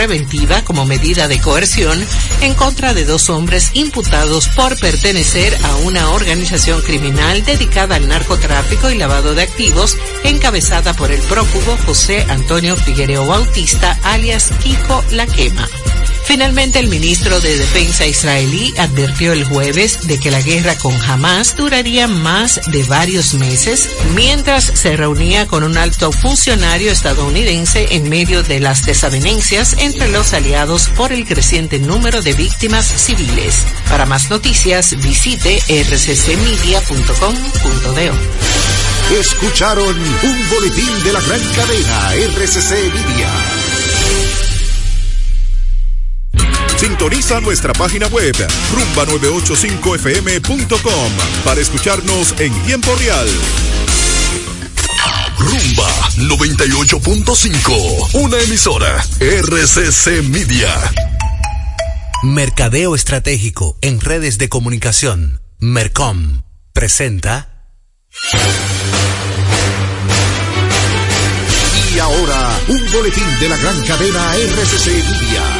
preventiva como medida de coerción en contra de dos hombres imputados por pertenecer a una organización criminal dedicada al narcotráfico y lavado de activos encabezada por el prófugo José Antonio Figuereo Bautista alias Kiko La Quema. Finalmente, el ministro de Defensa israelí advirtió el jueves de que la guerra con Hamas duraría más de varios meses mientras se reunía con un alto funcionario estadounidense en medio de las desavenencias entre los aliados por el creciente número de víctimas civiles. Para más noticias, visite rccmedia.com.do. Escucharon un boletín de la gran cadena RCC Media. Sintoniza nuestra página web rumba985fm.com para escucharnos en tiempo real. Rumba 98.5, una emisora RCC Media. Mercadeo Estratégico en redes de comunicación. Mercom presenta. Y ahora, un boletín de la gran cadena RCC Media.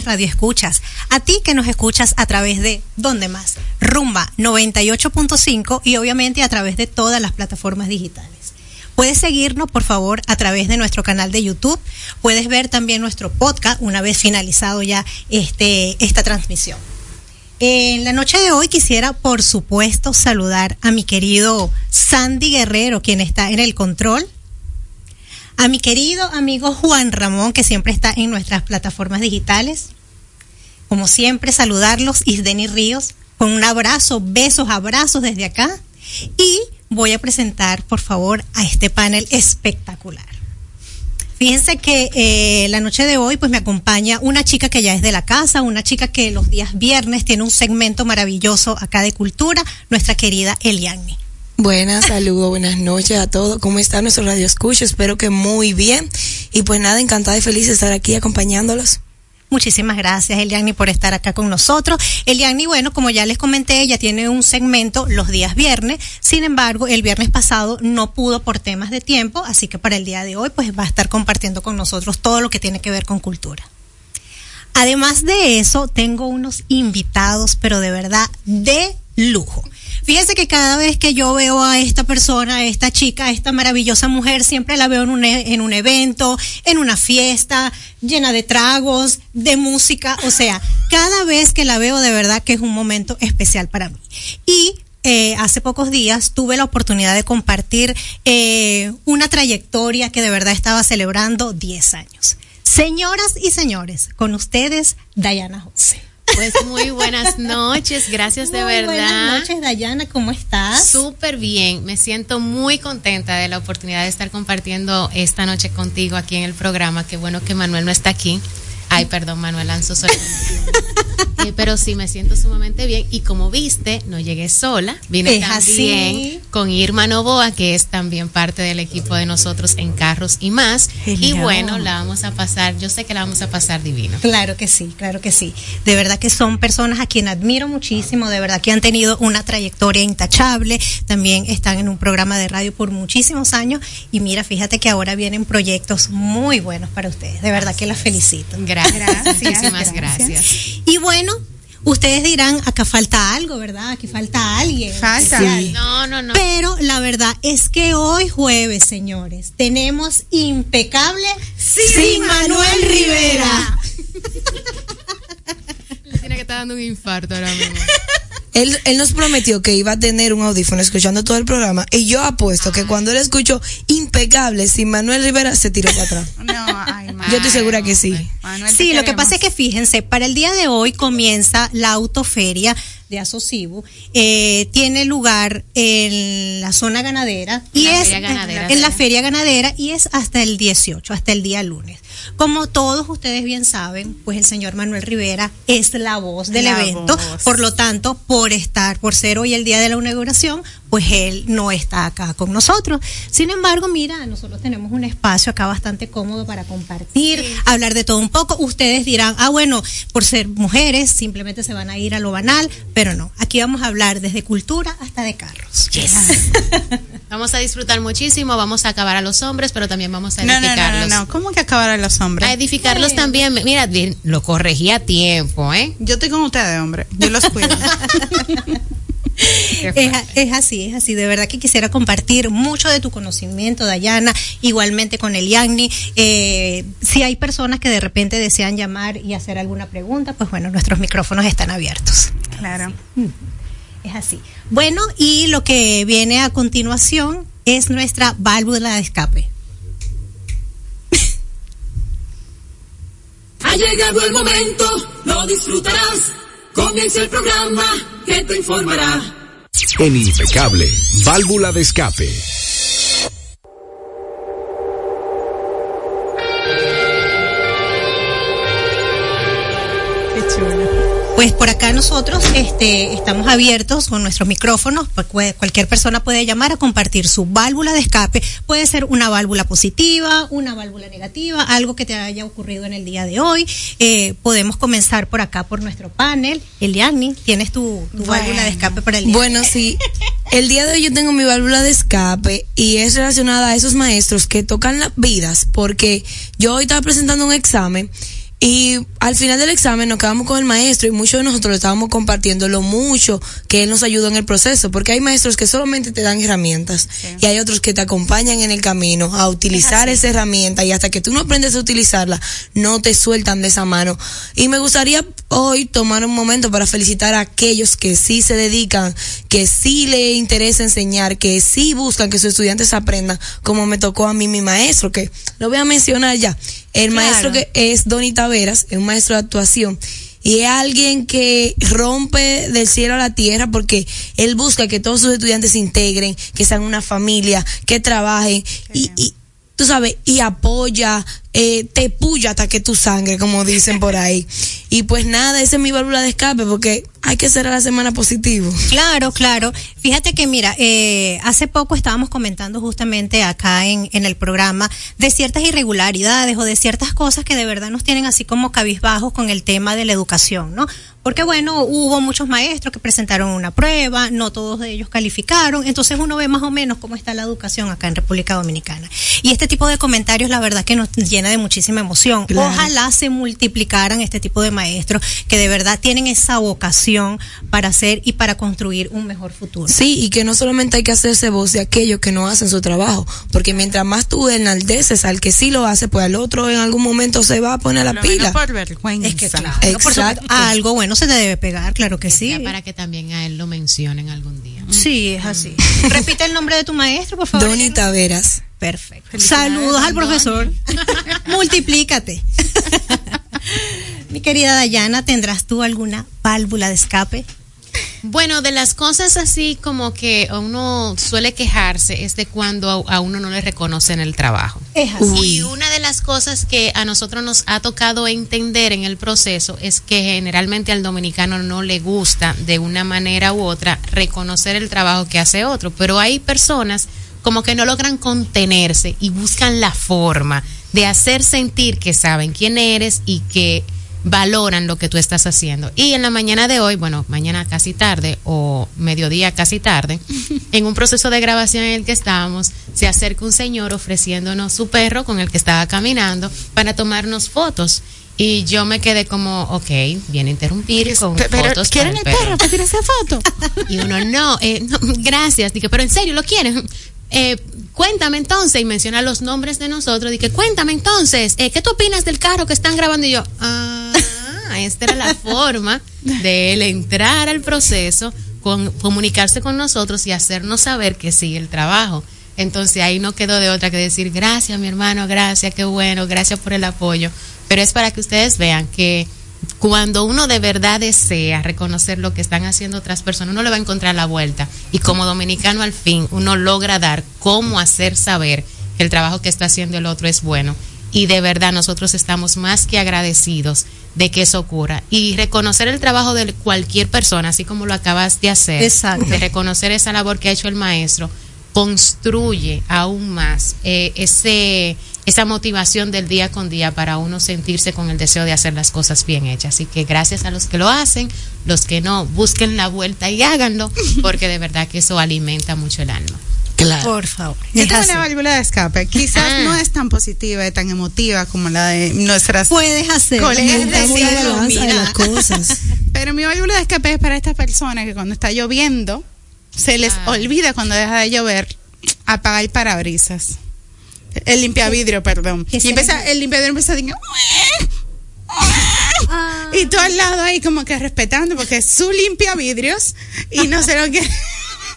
Impecables radioescuchas. A ti que nos escuchas a través de ¿Dónde más? Rumba 98.5 y obviamente a través de todas las plataformas digitales. Puedes seguirnos, por favor, a través de nuestro canal de YouTube. Puedes ver también nuestro podcast una vez finalizado ya este, esta transmisión. En la noche de hoy quisiera, por supuesto, saludar a mi querido Sandy Guerrero, quien está en el control a mi querido amigo Juan Ramón, que siempre está en nuestras plataformas digitales. Como siempre, saludarlos, Isdeni Ríos, con un abrazo, besos, abrazos desde acá. Y voy a presentar, por favor, a este panel espectacular. Fíjense que eh, la noche de hoy pues me acompaña una chica que ya es de la casa, una chica que los días viernes tiene un segmento maravilloso acá de cultura, nuestra querida Eliani. Buenas, saludos, buenas noches a todos. ¿Cómo está nuestro radio escucha? Espero que muy bien. Y pues nada, encantada y feliz de estar aquí acompañándolos. Muchísimas gracias, Eliani, por estar acá con nosotros. Eliani, bueno, como ya les comenté, ella tiene un segmento los días viernes. Sin embargo, el viernes pasado no pudo por temas de tiempo, así que para el día de hoy, pues va a estar compartiendo con nosotros todo lo que tiene que ver con cultura. Además de eso, tengo unos invitados, pero de verdad de lujo. Fíjese que cada vez que yo veo a esta persona, a esta chica, a esta maravillosa mujer, siempre la veo en un, e- en un evento, en una fiesta, llena de tragos, de música. O sea, cada vez que la veo, de verdad que es un momento especial para mí. Y eh, hace pocos días tuve la oportunidad de compartir eh, una trayectoria que de verdad estaba celebrando 10 años. Señoras y señores, con ustedes, Dayana José. Pues muy buenas noches, gracias de Muy verdad. Buenas noches, Dayana, ¿cómo estás? Súper bien, me siento muy contenta de la oportunidad de estar compartiendo esta noche contigo aquí en el programa. Qué bueno que Manuel no está aquí. Ay, perdón, Manuel Lanzo soy. Eh, pero sí, me siento sumamente bien. Y como viste, no llegué sola. Vine Es también así. con Irma Novoa, que es también parte del equipo de nosotros en Carros y más. Genial. Y bueno, la vamos a pasar, yo sé que la vamos a pasar divino. Claro que sí, claro que sí. De verdad que son personas a quien admiro muchísimo, de verdad que han tenido una trayectoria intachable, también están en un programa de radio por muchísimos años y mira, fíjate que ahora vienen proyectos muy buenos para ustedes, de verdad que las felicito. Gracias, muchísimas gracias. Y bueno, ustedes dirán, acá falta algo, ¿verdad? Aquí falta alguien. Falta. especial. No, no, no. Pero la verdad es que hoy jueves, señores, tenemos impecable Sin Manuel Rivera. Le tiene que estar dando un infarto ahora mismo. Él, él nos prometió que iba a tener un audífono escuchando todo el programa y yo apuesto que cuando él escuchó impecable sin Manuel Rivera se tiró para atrás. No, ay, Yo estoy segura que sí. Manuel, Sí, lo que pasa es que fíjense, para el día de hoy comienza la autoferia de Asocibu. Eh, tiene lugar en la zona ganadera y la es feria ganadera, en la feria ganadera y es hasta el 18, hasta el día lunes. Como todos ustedes bien saben, pues el señor Manuel Rivera es la voz del La evento, voz. por lo tanto, por estar, por ser hoy el día de la inauguración, pues él no está acá con nosotros. Sin embargo, mira, nosotros tenemos un espacio acá bastante cómodo para compartir, hablar de todo un poco. Ustedes dirán, ah, bueno, por ser mujeres, simplemente se van a ir a lo banal, pero no. Aquí vamos a hablar desde cultura hasta de carros. Vamos a disfrutar muchísimo, vamos a acabar a los hombres, pero también vamos a No, no, no, edificarlos. no, no. ¿Cómo que acabar a los hombres? A edificarlos también. Mira, bien, lo corregí a tiempo, ¿eh? Yo estoy con ustedes, hombre. Yo los cuido. Es, así, es así. De verdad que quisiera compartir mucho de tu conocimiento, Dayana, igualmente con el Yagni. Eh, si hay personas que de repente desean llamar y hacer alguna pregunta, pues bueno, nuestros micrófonos están abiertos. claro. Es así. Bueno, y lo que viene a continuación es nuestra válvula de escape. Ha llegado el momento, lo disfrutarás. Comienza el programa que te informará. En Impecable, válvula de escape. Pues por acá nosotros este, estamos abiertos con nuestros micrófonos. pues, Cualquier persona puede llamar a compartir su válvula de escape. Puede ser una válvula positiva, una válvula negativa, algo que te haya ocurrido en el día de hoy. Eh, podemos comenzar por acá por nuestro panel. Eliani, tienes tu, tu Bueno. válvula de escape para el día. Bueno, sí. El día de hoy yo tengo mi válvula de escape y es relacionada a esos maestros que tocan las vidas porque yo hoy estaba presentando un examen y al final del examen nos quedamos con el maestro y muchos de nosotros le estábamos compartiendo lo mucho que él nos ayudó en el proceso porque hay maestros que solamente te dan herramientas y hay otros que te acompañan en el camino a utilizar esa herramienta y hasta que tú no aprendes a utilizarla no te sueltan de esa mano. Y me gustaría hoy tomar un momento para felicitar a aquellos que sí se dedican, que sí le interesa enseñar, que sí buscan que sus estudiantes aprendan, como me tocó a mí mi maestro, que lo voy a mencionar ya. El Claro. maestro que es Donny Taveras, es un maestro de actuación. Y es alguien que rompe del cielo a la tierra porque él busca que todos sus estudiantes se integren, que sean una familia, que trabajen y, y tú sabes, y apoya, eh, te puya hasta que tu sangre, como dicen por ahí. Y pues nada, esa es mi válvula de escape porque hay que ser a la semana positivo. Claro, claro. Fíjate que mira, eh, hace poco estábamos comentando justamente acá en, en el programa de ciertas irregularidades o de ciertas cosas que de verdad nos tienen así como cabizbajos con el tema de la educación, ¿no? Porque bueno, hubo muchos maestros que presentaron una prueba, no todos de ellos calificaron, entonces uno ve más o menos cómo está la educación acá en República Dominicana. Y este tipo de comentarios la verdad que nos llena de muchísima emoción. Claro. Ojalá se multiplicaran este tipo de maestros que de verdad tienen esa vocación para hacer y para construir un mejor futuro. Sí, y que no solamente hay que hacerse voz de aquellos que no hacen su trabajo, porque mientras más tú enaldeces al que sí lo hace, pues al otro en algún momento se va a poner la Lo pila. por vergüenza. Es que claro, Exacto. por supuesto, algo bueno se te debe pegar, claro que sí. Para que también a él lo mencionen algún día. Sí, es así. Repite el nombre de tu maestro, por favor. Doni Taveras. Perfecto. Saludos al profesor. Multiplícate. Mi querida Dayana, ¿tendrás tú alguna válvula de escape? Bueno, de las cosas así como que uno suele quejarse es de cuando a, a uno no le reconocen el trabajo. Es así. Y una de las cosas que a nosotros nos ha tocado entender en el proceso es que generalmente al dominicano no le gusta de una manera u otra reconocer el trabajo que hace otro, pero hay personas como que no logran contenerse y buscan la forma de hacer sentir que saben quién eres y que valoran lo que tú estás haciendo. Y en la mañana de hoy, bueno, mañana casi tarde o mediodía casi tarde, en un proceso de grabación en el que estábamos, se acerca un señor ofreciéndonos su perro con el que estaba caminando para tomarnos fotos. Y yo me quedé como, ok, viene a interrumpir con Pe- Pero, fotos. ¿quieren el perro para tirar esa foto? y uno, no, eh, no, gracias. Dije, pero en serio, ¿lo quieren? Eh, cuéntame entonces, y menciona los nombres de nosotros. Dije, cuéntame entonces, eh, ¿qué tú opinas del carro que están grabando? Y yo, ah, esta era la forma de él entrar al proceso, con, comunicarse con nosotros y hacernos saber que sigue el trabajo. Entonces ahí no quedó de otra que decir, gracias mi hermano, gracias, qué bueno, gracias por el apoyo. Pero es para que ustedes vean que cuando uno de verdad desea reconocer lo que están haciendo otras personas, uno le va a encontrar la vuelta. Y como dominicano al fin, uno logra dar cómo hacer saber que el trabajo que está haciendo el otro es bueno. Y de verdad nosotros estamos más que agradecidos de que eso ocurra. Y reconocer el trabajo de cualquier persona, así como lo acabas de hacer, Exacto. de reconocer esa labor que ha hecho el maestro, construye aún más eh, ese esa motivación del día con día para uno sentirse con el deseo de hacer las cosas bien hechas. Así que gracias a los que lo hacen, los que no, busquen la vuelta y háganlo, porque de verdad que eso alimenta mucho el alma. Claro. Por favor. Es así. una válvula de escape. Quizás Ah. no es tan positiva y tan emotiva como la de nuestras Puedes hacer. Colegas de la cielo, las cosas. Pero mi válvula de escape es para estas personas que cuando está lloviendo, se les Ah. olvida cuando deja de llover apagar el parabrisas. El limpiavidrio, perdón. ¿Qué Y empieza, el limpiavidrio empieza a decir, Ah. y todo al lado ahí como que respetando porque es su limpiavidrios y no se lo quiere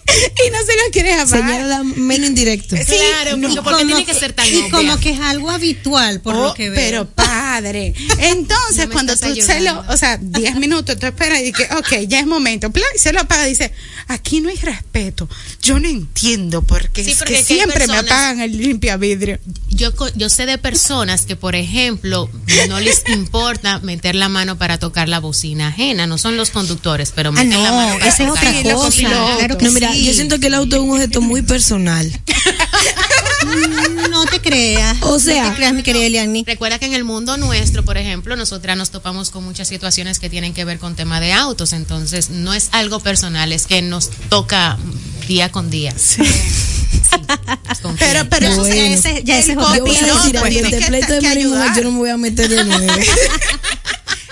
y no se lo quiere apagar. Señala menos indirecto. Sí, Claro, porque, Y porque como tiene que ser tan Y obvia. como que es algo habitual, por Oh, lo que veo. pero padre. Entonces, No me cuando tú se lo, o sea, 10 minutos, tú esperas y que, ok, ya es momento. Plan, y se lo apaga. Dice, aquí no hay respeto. Yo no entiendo porque Sí, es porque que aquí hay siempre me apagan el limpia vidrio. yo, co- yo sé de personas que, por ejemplo, no les importa meter la mano para tocar la bocina ajena. No son los conductores, pero Ah, meten la no, mano para esa es otra la cosa. Claro que No, mira, sí. yo siento que el auto es un objeto muy personal. Mm, No te creas. O sea- no te creas, mi querida Eliani. Recuerda que en el mundo nuestro, por ejemplo, nosotras nos topamos con muchas situaciones que tienen que ver con tema de autos, entonces no es algo personal, es que nos toca día con día. Sí. confía. Pero, pero Ya, Bueno. ese, ya ese es El otro Yo voy a decir que pleito de que ayudar. yo no me voy a meter de nuevo.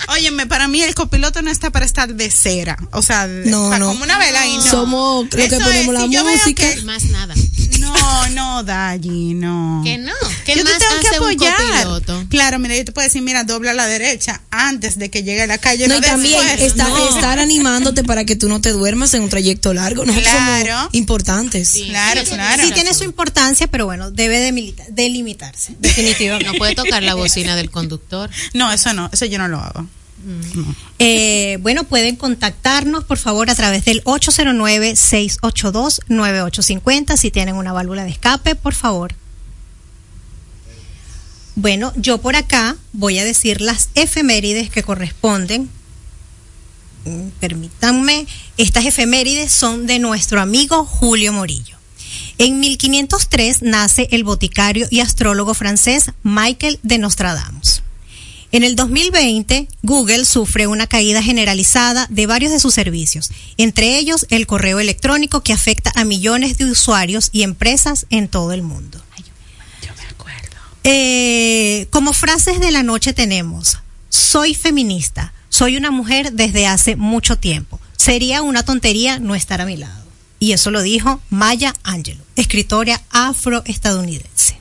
Óyeme, para mí el copiloto no está para estar de cera. O sea, No, no. como una vela y no. Somos lo que Eso ponemos es, la si música. que- Más nada. No, no, Dalli, no. Que no. ¿Qué yo más te tengo que apoyar. copiloto? Claro, mira, yo te puedo decir, mira, dobla a la derecha antes de que llegue a la calle. No, No, y también está- No. estar animándote para que tú no te duermas en un trayecto largo. Nosotros Claro. somos importantes. Sí. Claro, claro. Sí tiene su importancia, pero bueno, debe de delimitarse, definitivamente. No puede tocar la bocina del conductor. No, eso no, eso yo no lo hago. Eh, bueno, pueden contactarnos, por favor, a través del 809-682-9850 si tienen una válvula de escape, por favor. Bueno, yo por acá voy a decir las efemérides que corresponden. Mm, Permítanme, estas efemérides son de nuestro amigo Julio Morillo. En 1503 nace el boticario y astrólogo francés Michael de Nostradamus. En el 2020, Google sufre una caída generalizada de varios de sus servicios, entre ellos el correo electrónico que afecta a millones de usuarios y empresas en todo el mundo. Yo me acuerdo. Eh, como frases de la noche tenemos, soy feminista, soy una mujer desde hace mucho tiempo. Sería una tontería no estar a mi lado. Y eso lo dijo Maya Angelou, escritora afroestadounidense.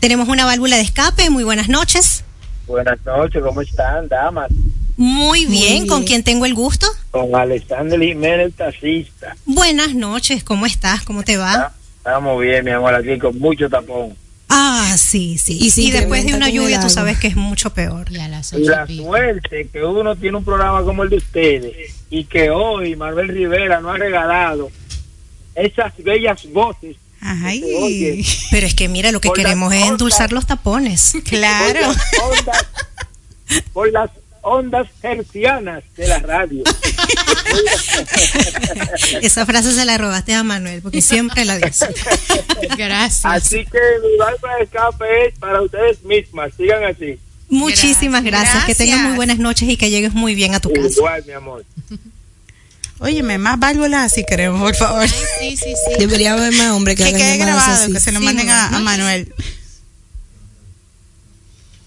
Tenemos una válvula de escape, muy buenas noches. Buenas noches, ¿cómo están, damas? Muy bien, bien. ¿con quién tengo el gusto? Con Alexander Jiménez, taxista. Buenas noches, ¿cómo estás? ¿Cómo te va? Estamos bien, mi amor, aquí con mucho tapón. Ah, sí, sí. Y se después de una el lluvia tú sabes que es mucho peor. Y a las Y la y pico. suerte que uno tiene un programa como el de ustedes y que hoy Manuel Rivera nos ha regalado esas bellas voces. Ay, Oye. Pero es que mira, lo que queremos es ondas. endulzar los tapones. Por claro. las ondas, por las ondas hercianas de la radio. Esa frase se la robaste a Manuel, porque siempre la dice. Gracias. Así que mi válvula de escape es para ustedes mismas. Sigan así. Muchísimas gracias. Que tengas muy buenas noches y que llegues muy bien a tu casa. Igual, mi amor. Óyeme, más válvulas si queremos, por favor. Ay, sí, sí, sí. Debería haber más hombres que, Que hagan quede llamadas grabado, así. que se lo Sí, manden a, Manuel.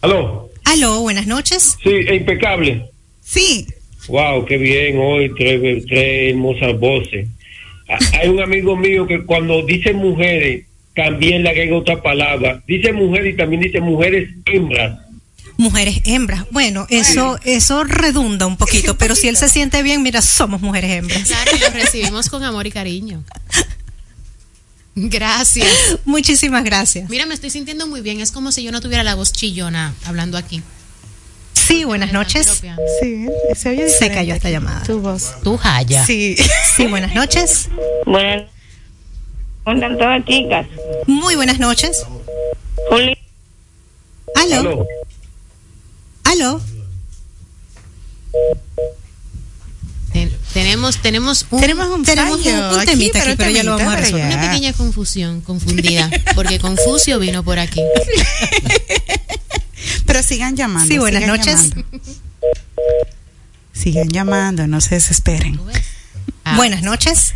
Aló, Aló, buenas noches. sí, es impecable. Sí. Wow, qué bien hoy, tres, tres hermosas voces. Ah, Hay un amigo mío que cuando dice mujeres, también le agrega otra palabra. Dice mujeres y también dice mujeres hembras. Mujeres hembras. Bueno, eso, eso redunda un poquito, pero si él se siente bien, mira, somos mujeres hembras. Claro, y lo recibimos con amor y cariño. Gracias. Muchísimas gracias. Mira, me estoy sintiendo muy bien. Es como si yo no tuviera la voz chillona hablando aquí. Sí, buenas noches. Sí, se oye Se cayó esta llamada. Tu voz. Tú, Jaya. Sí. Sí, buenas noches. Bueno, ¿cómo están todas chicas? Muy buenas noches. Juli, aló. Ten- tenemos, tenemos un- Tenemos un Tenemos un- fallo un temita aquí, pero ya lo vamos a resolver. una pequeña confusión, confundida, porque Confucio vino por aquí. Pero sigan llamando. Sí, buenas sigan noches. llamando. Sigan llamando, no se desesperen. Ah, Buenas noches.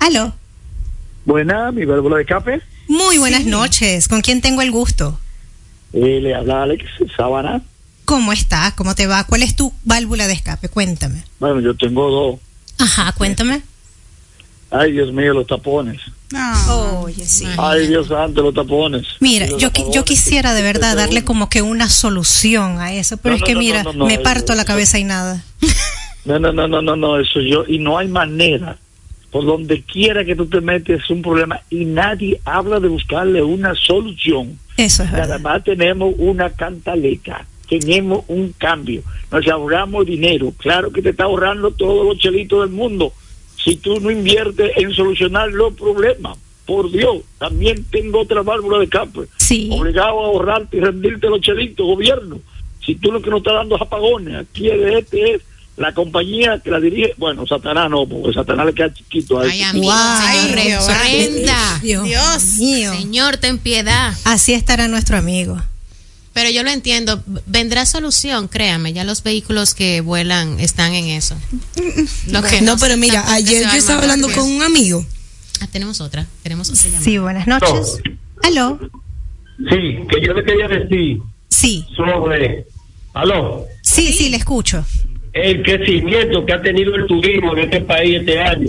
Aló. Buena, mi válvula de escape. Muy buenas noches. ¿Con quién tengo el gusto? Eh, le habla Alex Sabana. ¿Cómo estás? ¿Cómo te va? ¿Cuál es tu válvula de escape? Cuéntame. Bueno, yo tengo dos. Ajá, cuéntame. Ay, Dios mío, los tapones. No. Oye, sí. Ay, Dios santo, los tapones. Mira, los yo, yo quisiera de verdad darle como que una solución a eso, pero No, es que no, mira, no, no, me no, parto eso- la cabeza y nada. No, no, no, no, no, no, eso yo. Y no hay manera. Por donde quiera que tú te metes es un problema y nadie habla de buscarle una solución. Eso es Nada verdad. más tenemos una cantaleta, tenemos un cambio, nos ahorramos dinero. Claro que te está ahorrando todos los chelitos del mundo. Si tú no inviertes en solucionar los problemas, por Dios, también tengo otra válvula de escape. Sí. Obligado a ahorrarte y rendirte los chelitos, gobierno. Si tú lo que nos está dando es apagones, aquí de este es la compañía que la dirige, bueno, Satanás no, porque Satanás le queda chiquito a Ay, amigo, Ay, señor, Dios. reprenda. Dios, Dios. mío. Señor, ten piedad. Así estará nuestro amigo. Pero yo lo entiendo. Vendrá solución, créame. Ya los vehículos que vuelan están en eso. Lo que No, pero mira, es ayer yo estaba hablando con un amigo. Ah, tenemos otra. Tenemos otra llamada. Sí, buenas noches. Aló. sí, que yo le quería decir Sí, sobre, aló, sí, sí, le escucho. el crecimiento que ha tenido el turismo en este país este año.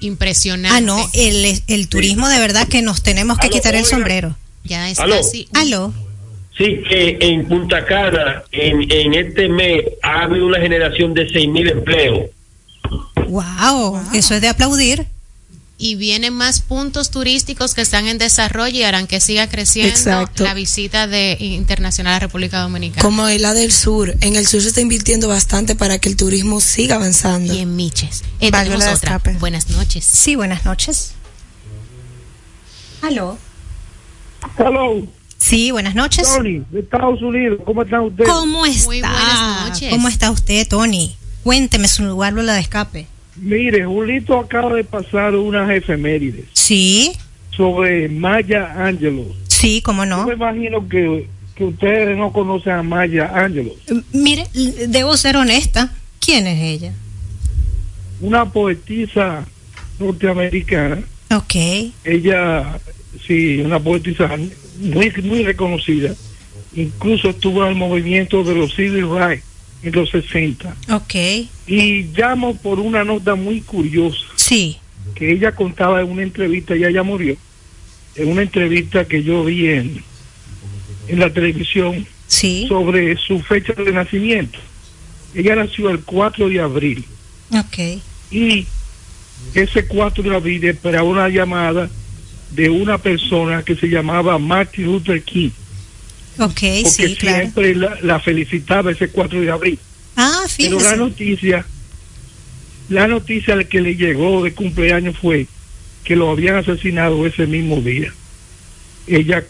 Impresionante. Ah, no, el, el turismo de verdad que nos tenemos que Aló, quitar el oiga. sombrero. Ya está Aló. así. Aló. Sí, que en Punta Cana, en, en este mes, ha habido una generación de 6.000 empleos. Wow, eso es de aplaudir. Y vienen más puntos turísticos que están en desarrollo y harán que siga creciendo Exacto. la visita de internacional a República Dominicana. Como en la del sur. En el sur se está invirtiendo bastante para que el turismo siga avanzando. Y en Miches. Eh, tenemos otra. Buenas noches. Sí, buenas noches. Aló. Hello, Sí, buenas noches. Tony, de Estados Unidos, ¿cómo están ustedes? ¿Cómo está? Muy buenas noches. ¿Cómo está usted, Tony? Cuénteme su válvula de escape. Mire, Julito acaba de pasar unas efemérides Sí, sobre Maya Angelou. sí, cómo Yo no. me imagino que, que ustedes no conocen a Maya Angelou, M- Mire, debo ser honesta. ¿Quién es ella? una poetisa norteamericana Ok. Ella, sí, una poetisa muy, muy reconocida. Incluso estuvo en el movimiento de los civil rights en los 60. Ok. Y llamo por una nota muy curiosa. Sí. Que ella contaba en una entrevista, ella ya murió, en una entrevista que yo vi en, en la televisión Sí. sobre su fecha de nacimiento. Ella nació el 4 de abril Ok. y ese 4 de abril esperaba una llamada de una persona que se llamaba Martin Luther King, Ok, porque sí, claro. siempre la, la felicitaba ese 4 de abril. Ah, Pero la fíjese. noticia, la noticia que le llegó de cumpleaños fue que lo habían asesinado ese mismo día. Ella,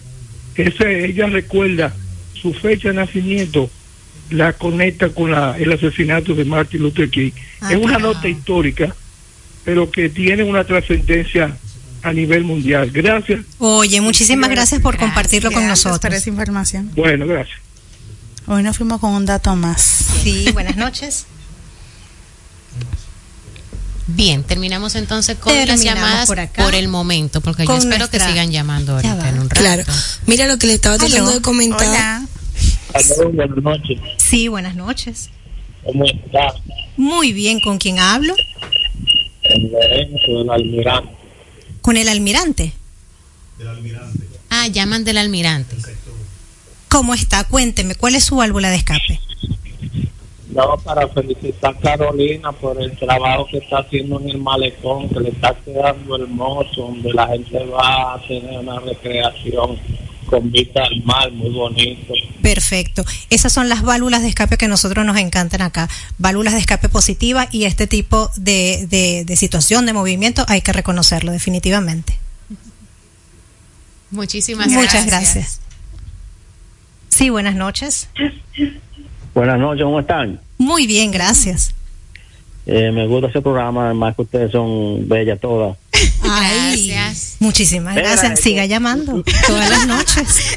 ese, ella recuerda su fecha de nacimiento, la conecta con la, el asesinato de Martin Luther King. Ah, es una claro. nota histórica, pero que tiene una trascendencia a nivel mundial. Gracias. Oye, muchísimas gracias por compartirlo con Gracias por nosotros. esa información. Bueno, gracias. Hoy nos fuimos con un dato más. Sí, buenas noches. Bien, terminamos entonces con las Terminamos llamadas por por, acá. el momento, porque Con yo espero nuestra- que sigan llamando ahorita en un rato. Claro. Mira lo que le estaba tratando de comentar. Hola. Aló, buenas noches. Sí, buenas noches. ¿Cómo está? Muy bien, ¿con quién hablo? En Lorenzo, el almirante. Con el almirante. Ah, llaman del almirante. ¿Cómo está? Cuénteme, ¿cuál es su válvula de escape? No, para felicitar a Carolina por el trabajo que está haciendo en el malecón, que le está quedando hermoso, donde la gente va a tener una recreación con vista al mar, muy bonito. Perfecto. Esas son las válvulas de escape que a nosotros nos encantan acá. Válvulas de escape positiva y este tipo de, de, de situación, de movimiento, hay que reconocerlo definitivamente. Muchísimas Muchas gracias. gracias. Sí, buenas noches. Buenas noches, ¿cómo están? Muy bien, gracias. Eh, me gusta ese programa, además que ustedes son bellas todas. Ay, Gracias. muchísimas gracias. esto- Siga llamando todas las noches.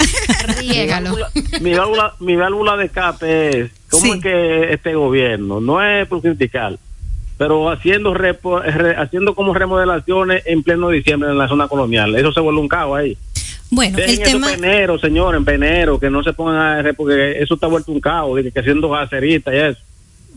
Riégalo. Mi válvula, mi válvula de escape es, ¿cómo Sí. es que este gobierno, no es por criticar, pero haciendo repo- re- haciendo como remodelaciones en pleno diciembre en la zona colonial, eso se vuelve un caos ahí. Bueno, Dejen el tema, peneros, señores, en penero, que no se pongan a re- porque eso está vuelto un caos, que haciendo gaseritas y eso.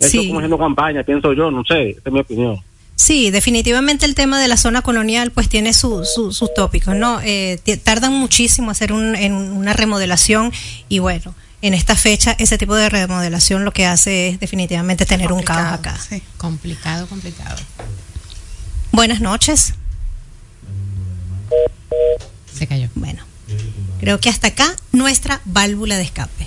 Eso Sí. es como haciendo campaña, pienso yo, no sé, esa es mi opinión. Sí, definitivamente el tema de la zona colonial pues tiene su- su- sus tópicos, ¿no? Eh, tardan muchísimo hacer un, en una remodelación y bueno, en esta fecha ese tipo de remodelación lo que hace es definitivamente tener un caos acá. sí. Complicado, complicado. Buenas noches. Se cayó. Bueno, creo que hasta acá nuestra válvula de escape.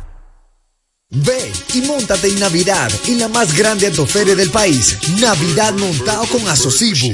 Ve y montate en Navidad en la más grande autoferia del país, Navidad montado con Asocibu,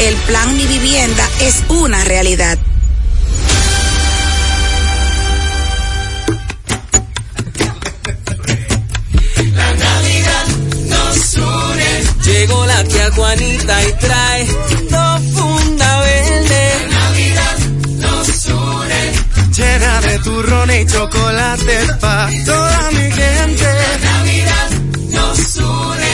El plan Mi Vivienda es una realidad. La Navidad nos une. Llegó la tía Juanita y trae dos funda verde. La Navidad nos une. Llena de turrón y chocolate pa' toda mi gente. La Navidad nos une.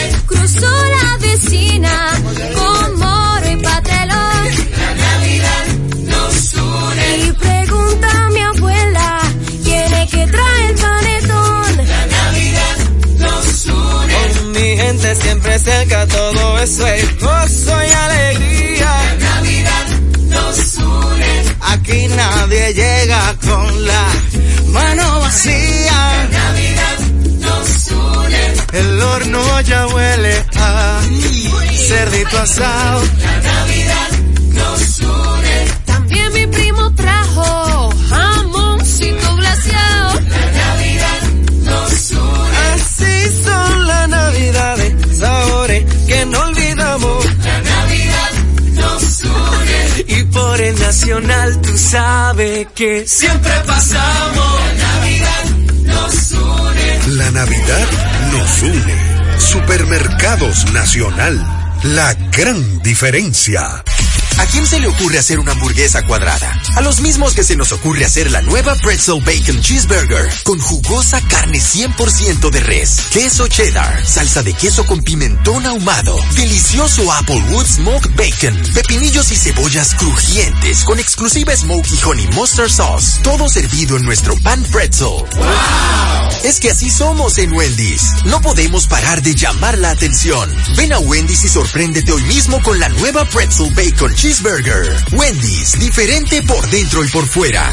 Cruzó la vecina con moro y patelón. La Navidad nos une. Y pregunta a mi abuela quién es que trae el panetón. La Navidad nos une. Con mi gente siempre cerca, todo eso es gozo y alegría. La Navidad nos une. Aquí nadie llega con la mano vacía. La Navidad nos une. El horno ya huele a cerdito asado. La Navidad nos une. También mi primo trajo jamoncito glaseado. La Navidad nos une. Así son las navidades, sabores que no olvidamos. Por el nacional tú sabes que siempre pasamos. La Navidad nos une. La Navidad nos une. Supermercados Nacional. La gran diferencia. ¿A quién se le ocurre hacer una hamburguesa cuadrada? A los mismos que se nos ocurre hacer la nueva Pretzel Bacon Cheeseburger con jugosa carne 100% de res, queso cheddar, salsa de queso con pimentón ahumado, delicioso Applewood Smoked Bacon, pepinillos y cebollas crujientes con exclusiva Smoky Honey Mustard Sauce, todo servido en nuestro pan pretzel. Es que así somos en Wendy's. No podemos parar de llamar la atención. Ven a Wendy's y sorpréndete hoy mismo con la nueva Pretzel Bacon Cheeseburger. Wendy's, diferente por dentro y por fuera.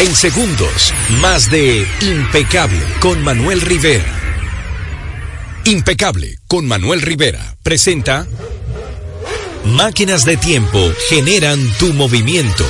En segundos, más de Impecable con Manuel Rivera. Impecable con Manuel Rivera presenta Máquinas de tiempo generan tu movimiento.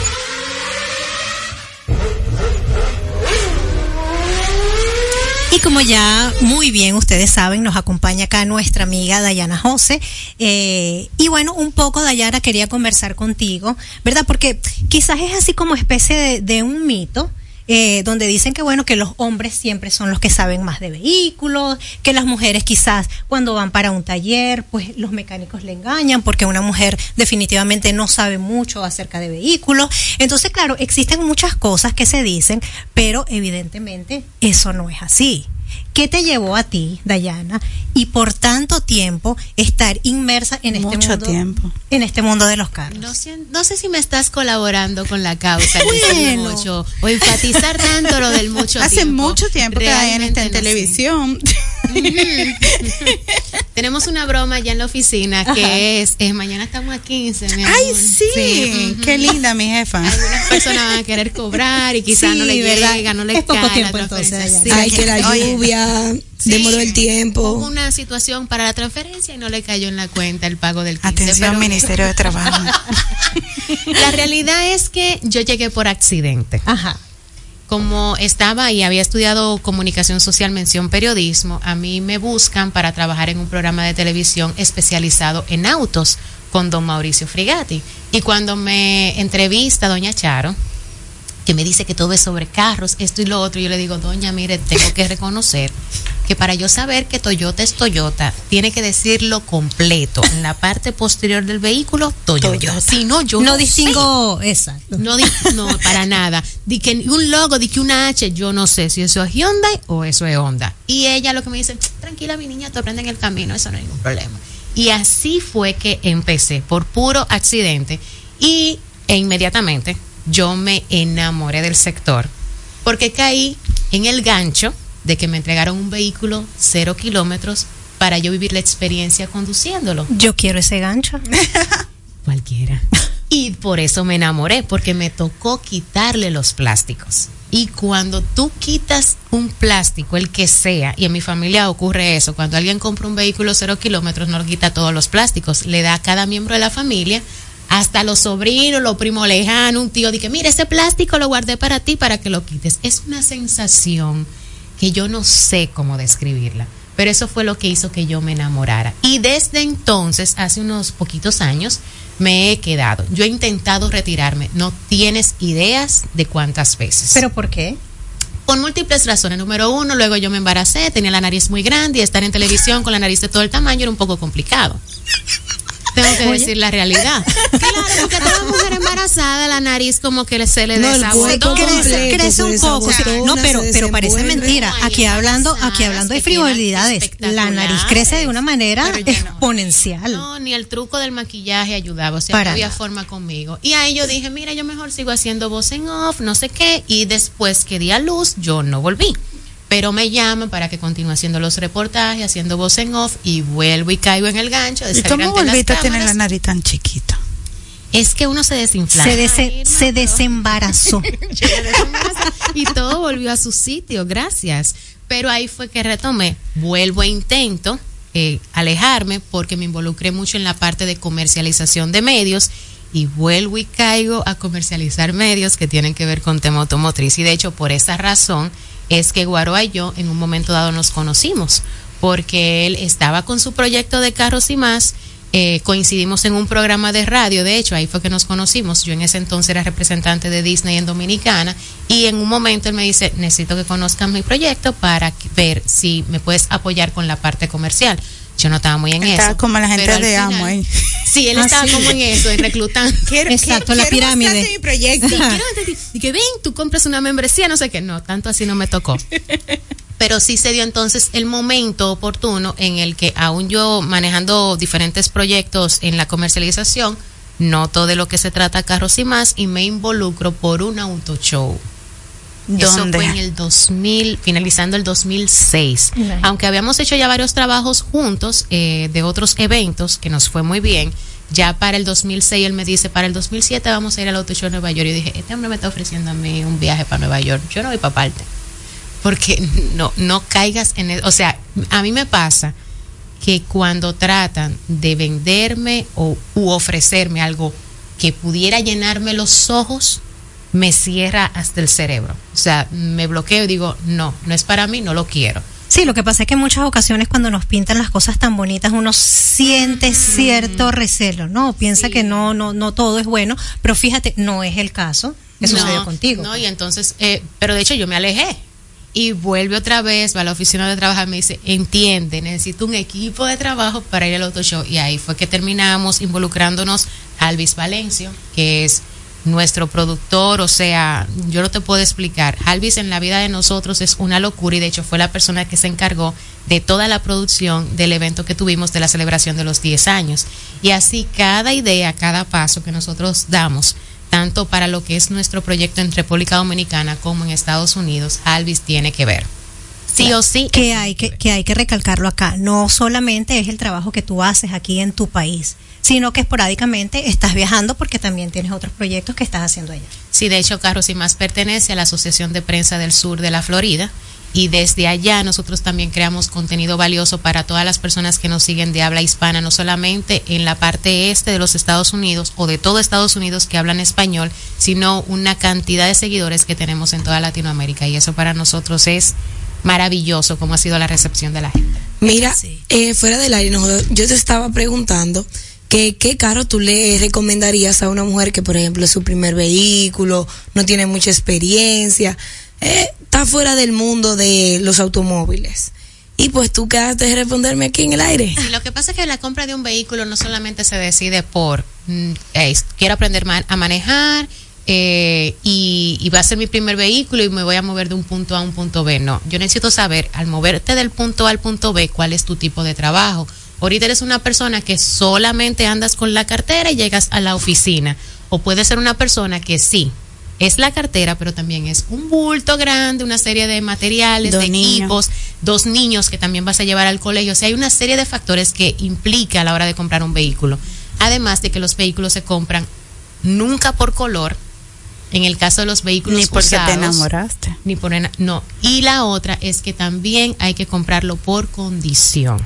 Como ya muy bien ustedes saben, nos acompaña acá nuestra amiga Dayana José. Eh, y bueno, un poco Dayana quería conversar contigo, ¿verdad? Porque quizás es así como especie de, de un mito eh, donde dicen que bueno, que los hombres siempre son los que saben más de vehículos, que las mujeres quizás cuando van para un taller, pues los mecánicos le engañan porque una mujer definitivamente no sabe mucho acerca de vehículos. Entonces, claro, existen muchas cosas que se dicen, pero evidentemente eso no es así. ¿Qué te llevó a ti, Dayana, y por tanto tiempo estar inmersa en este Mucho mundo, tiempo. en este mundo de los carros? No sé, no sé si me estás colaborando con la causa Luis, Bueno. mucho, o enfatizar tanto lo del mucho Hace tiempo. mucho tiempo que Diana está en no sé. Tenemos una broma ya en la oficina que Ajá. es, eh, mañana estamos a 15. mi Ay, amor. sí, ujú. qué linda mi jefa. Algunas personas van a querer cobrar y quizás Sí, no le llega, no le Es poco cae tiempo, la entonces. Ay, que la lluvia demoró el tiempo. Hubo una situación para la transferencia y no le cayó en la cuenta el pago del 15. Atención, pero- Ministerio de Trabajo. La realidad es que yo llegué por accidente. Ajá. Como estaba y había estudiado comunicación social, mención periodismo, a mí me buscan para trabajar en un programa de televisión especializado en autos con don Mauricio Frigati. Y cuando me entrevista doña Charo, que me dice que todo es sobre carros, esto y lo otro, yo le digo, doña, mire, tengo que reconocer que para yo saber que Toyota es Toyota, tiene que decirlo completo. En la parte posterior del vehículo, Toyota. Si no, yo no no distingo exacto. no, no, para nada. Di que un logo, di que una H, yo no sé si eso es Hyundai o eso es Honda. Y ella lo que me dice, tranquila mi niña, te aprende en el camino, eso no hay ningún problema. Y así fue que empecé, por puro accidente. Y e inmediatamente yo me enamoré del sector, porque caí en el gancho de que me entregaron un vehículo cero kilómetros para yo vivir la experiencia conduciéndolo. Yo quiero ese gancho. Cualquiera. Y por eso me enamoré, porque me tocó quitarle los plásticos. Y cuando tú quitas un plástico, el que sea, y en mi familia ocurre eso, cuando alguien compra un vehículo cero kilómetros, no le quita todos los plásticos, le da a cada miembro de la familia, hasta los sobrinos, los primos lejanos, un tío, dice, mira, ese plástico lo guardé para ti, para que lo quites. Es una sensación que yo no sé cómo describirla, pero eso fue lo que hizo que yo me enamorara. Y desde entonces, hace unos poquitos años, me he quedado. Yo he intentado retirarme, no tienes ideas de cuántas veces. ¿Pero por qué? Por múltiples razones. Número uno, luego yo me embaracé, tenía la nariz muy grande y estar en televisión con la nariz de todo el tamaño era un poco complicado. Tengo que Oye. decir la realidad. Claro, porque a toda mujer embarazada la nariz como que se le No, desabotó. crece, crece un poco. No, pero, pero parece mentira. Aquí hablando, aquí hablando de frivolidades. La nariz crece de una manera exponencial. No, ni el truco del maquillaje ayudaba, o sea, Para no había nada. forma conmigo. Y ahí yo dije, mira, yo mejor sigo haciendo voz en off, no sé qué, y después que di a luz, yo no volví. Pero me llaman para que continúe haciendo los reportajes, haciendo voz en off, y vuelvo y caigo en el gancho de ¿Y cómo volviste a tener la nariz tan chiquita? Es que uno se desinfla. Se, dese- se desembarazó. y todo volvió a su sitio, gracias. Pero ahí fue que retomé, vuelvo e intento eh, alejarme porque me involucré mucho en la parte de comercialización de medios y vuelvo y caigo a comercializar medios que tienen que ver con tema automotriz. Y de hecho, por esa razón es que Guaroa y yo en un momento dado nos conocimos, porque él estaba con su proyecto de carros y más. eh, coincidimos en un programa de radio, de hecho, ahí fue que nos conocimos. Yo en ese entonces era representante de Disney en Dominicana y en un momento él me dice, necesito que conozcan mi proyecto para ver si me puedes apoyar con la parte comercial. Yo no estaba muy en Estaba eso. como la gente de final- Amo ahí. Sí, él Ah, estaba sí. como en eso, en reclutando. Exacto, la pirámide. mi proyecto. Sí, quiero. Y que ven, tú compras una membresía, no sé qué. No, tanto así no me tocó. Pero sí se dio entonces el momento oportuno en el que aún yo manejando diferentes proyectos en la comercialización, noto de lo que se trata Carros y más y me involucro por un auto show. Eso fue en el 2000, finalizando el 2006. Nice. Aunque habíamos hecho ya varios trabajos juntos eh, de otros eventos que nos fue muy bien, ya para el 2006 él me dice, para el 2007 vamos a ir al Auto Show Nueva York. Y yo dije, este hombre me está ofreciendo a mí un viaje para Nueva York. Yo no voy para parte. Porque no, no caigas en el, o sea, a mí me pasa que cuando tratan de venderme o u ofrecerme algo que pudiera llenarme los ojos, me cierra hasta el cerebro. O sea, me bloqueo y digo, no, no es para mí, no lo quiero. Sí, lo que pasa es que en muchas ocasiones cuando nos pintan las cosas tan bonitas uno siente cierto recelo, ¿no? Piensa que no, no, no todo es bueno, pero fíjate, no es el caso. que No, sucedió contigo. No, y entonces, eh, pero de hecho yo me alejé. Y vuelve otra vez, va a la oficina de trabajo y me dice, entiende, necesito un equipo de trabajo para ir al auto show. Y ahí fue que terminamos involucrándonos a Alvis Valencio, que es nuestro productor, o sea, yo no te puedo explicar. Alvis en la vida de nosotros es una locura y de hecho fue la persona que se encargó de toda la producción del evento que tuvimos de la celebración de los 10 años. Y así cada idea, cada paso que nosotros damos, tanto para lo que es nuestro proyecto en República Dominicana como en Estados Unidos, Alvis tiene que ver. Sí o sí. Que hay que, que hay que recalcarlo acá. No solamente es el trabajo que tú haces aquí en tu país, sino que esporádicamente estás viajando porque también tienes otros proyectos que estás haciendo allá. Sí, de hecho, Carros y Más pertenece a la Asociación de Prensa del Sur de la Florida. Y desde allá nosotros también creamos contenido valioso para todas las personas que nos siguen de habla hispana, no solamente en la parte este de los Estados Unidos o de todo Estados Unidos que hablan español, sino una cantidad de seguidores que tenemos en toda Latinoamérica. Y eso para nosotros es maravilloso, como ha sido la recepción de la gente. Mira, eh, fuera del aire, yo te estaba preguntando que qué carro tú le recomendarías a una mujer que, por ejemplo, es su primer vehículo, no tiene mucha experiencia, eh, está fuera del mundo de los automóviles. Y pues tú quedaste de responderme aquí en el aire. Lo que pasa es que la compra de un vehículo no solamente se decide por mm, quiero aprender a manejar eh, y, y va a ser mi primer vehículo y me voy a mover de un punto A a un punto B. No, yo necesito saber al moverte del punto A al punto B cuál es tu tipo de trabajo. Ahorita eres una persona que solamente andas con la cartera y llegas a la oficina. O puede ser una persona que sí, es la cartera, pero también es un bulto grande, una serie de materiales, Dos de niños. equipos, dos niños que también vas a llevar al colegio. O sea, hay una serie de factores que implica a la hora de comprar un vehículo. Además de que los vehículos se compran nunca por color. En el caso de los vehículos Ni porque te enamoraste. Ni por no. Y la otra es que también hay que comprarlo por condición.